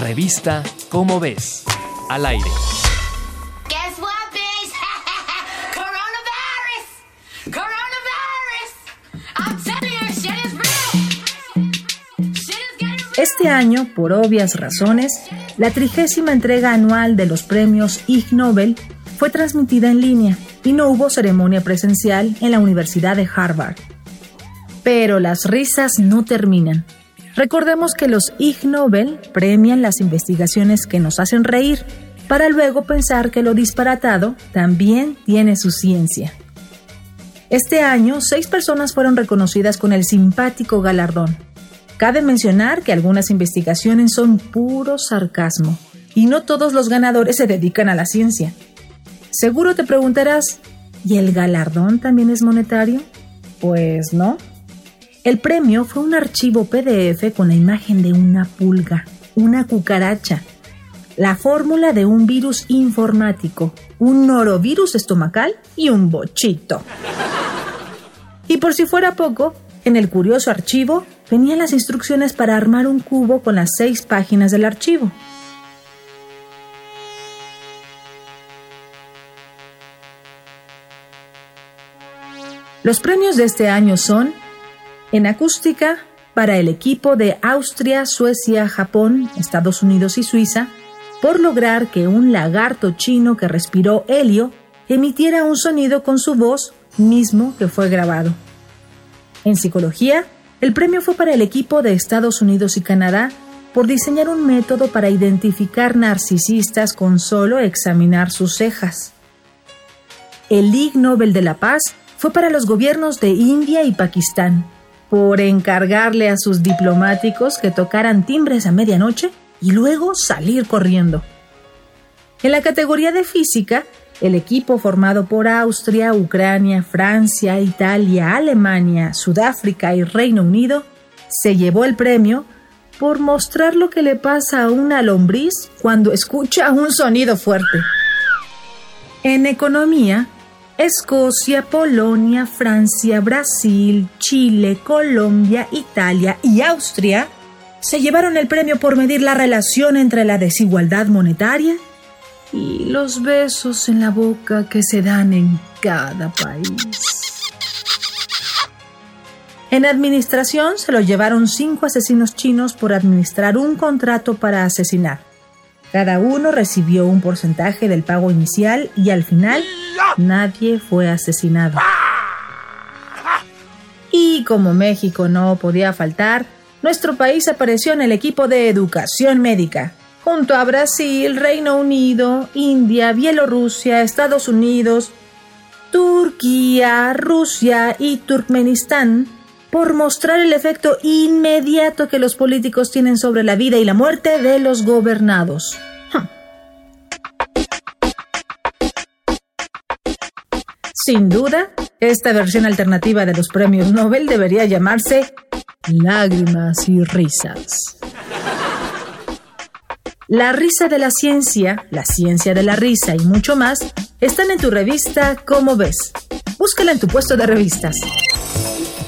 Revista Cómo ves. Al aire. Guess what, bitch? Coronavirus! Coronavirus! I'm telling you, shit is real. Shit is getting real. Este año, por obvias razones, la trigésima entrega anual de los premios Ig Nobel fue transmitida en línea y no hubo ceremonia presencial en la Universidad de Harvard. Pero las risas no terminan. Recordemos que los Ig Nobel premian las investigaciones que nos hacen reír, para luego pensar que lo disparatado también tiene su ciencia. Este año, seis personas fueron reconocidas con el simpático galardón. Cabe mencionar que algunas investigaciones son puro sarcasmo y no todos los ganadores se dedican a la ciencia. Seguro te preguntarás, ¿y el galardón también es monetario? Pues no. El premio fue un archivo PDF con la imagen de una pulga, una cucaracha, la fórmula de un virus informático, un norovirus estomacal y un bochito. Y por si fuera poco, en el curioso archivo venían las instrucciones para armar un cubo con las seis páginas del archivo. Los premios de este año son en acústica para el equipo de Austria, Suecia, Japón, Estados Unidos y Suiza por lograr que un lagarto chino que respiró helio emitiera un sonido con su voz mismo que fue grabado. En psicología, el premio fue para el equipo de Estados Unidos y Canadá por diseñar un método para identificar narcisistas con solo examinar sus cejas. El Ig Nobel de la Paz fue para los gobiernos de India y Pakistán por encargarle a sus diplomáticos que tocaran timbres a medianoche y luego salir corriendo. En la categoría de física, el equipo formado por Austria, Ucrania, Francia, Italia, Alemania, Sudáfrica y Reino Unido se llevó el premio por mostrar lo que le pasa a una lombriz cuando escucha un sonido fuerte. En economía, Escocia, Polonia, Francia, Brasil, Chile, Colombia, Italia y Austria se llevaron el premio por medir la relación entre la desigualdad monetaria y los besos en la boca que se dan en cada país. En administración se lo llevaron cinco asesinos chinos por administrar un contrato para asesinar. Cada uno recibió un porcentaje del pago inicial y al final nadie fue asesinado. Y como México no podía faltar, nuestro país apareció en el equipo de educación médica, junto a Brasil, Reino Unido, India, Bielorrusia, Estados Unidos, Turquía, Rusia y Turkmenistán, por mostrar el efecto inmediato que los políticos tienen sobre la vida y la muerte de los gobernados. Sin duda, esta versión alternativa de los premios Nobel debería llamarse Lágrimas y Risas. La risa de la ciencia, la ciencia de la risa y mucho más están en tu revista Cómo ves. Búscala en tu puesto de revistas.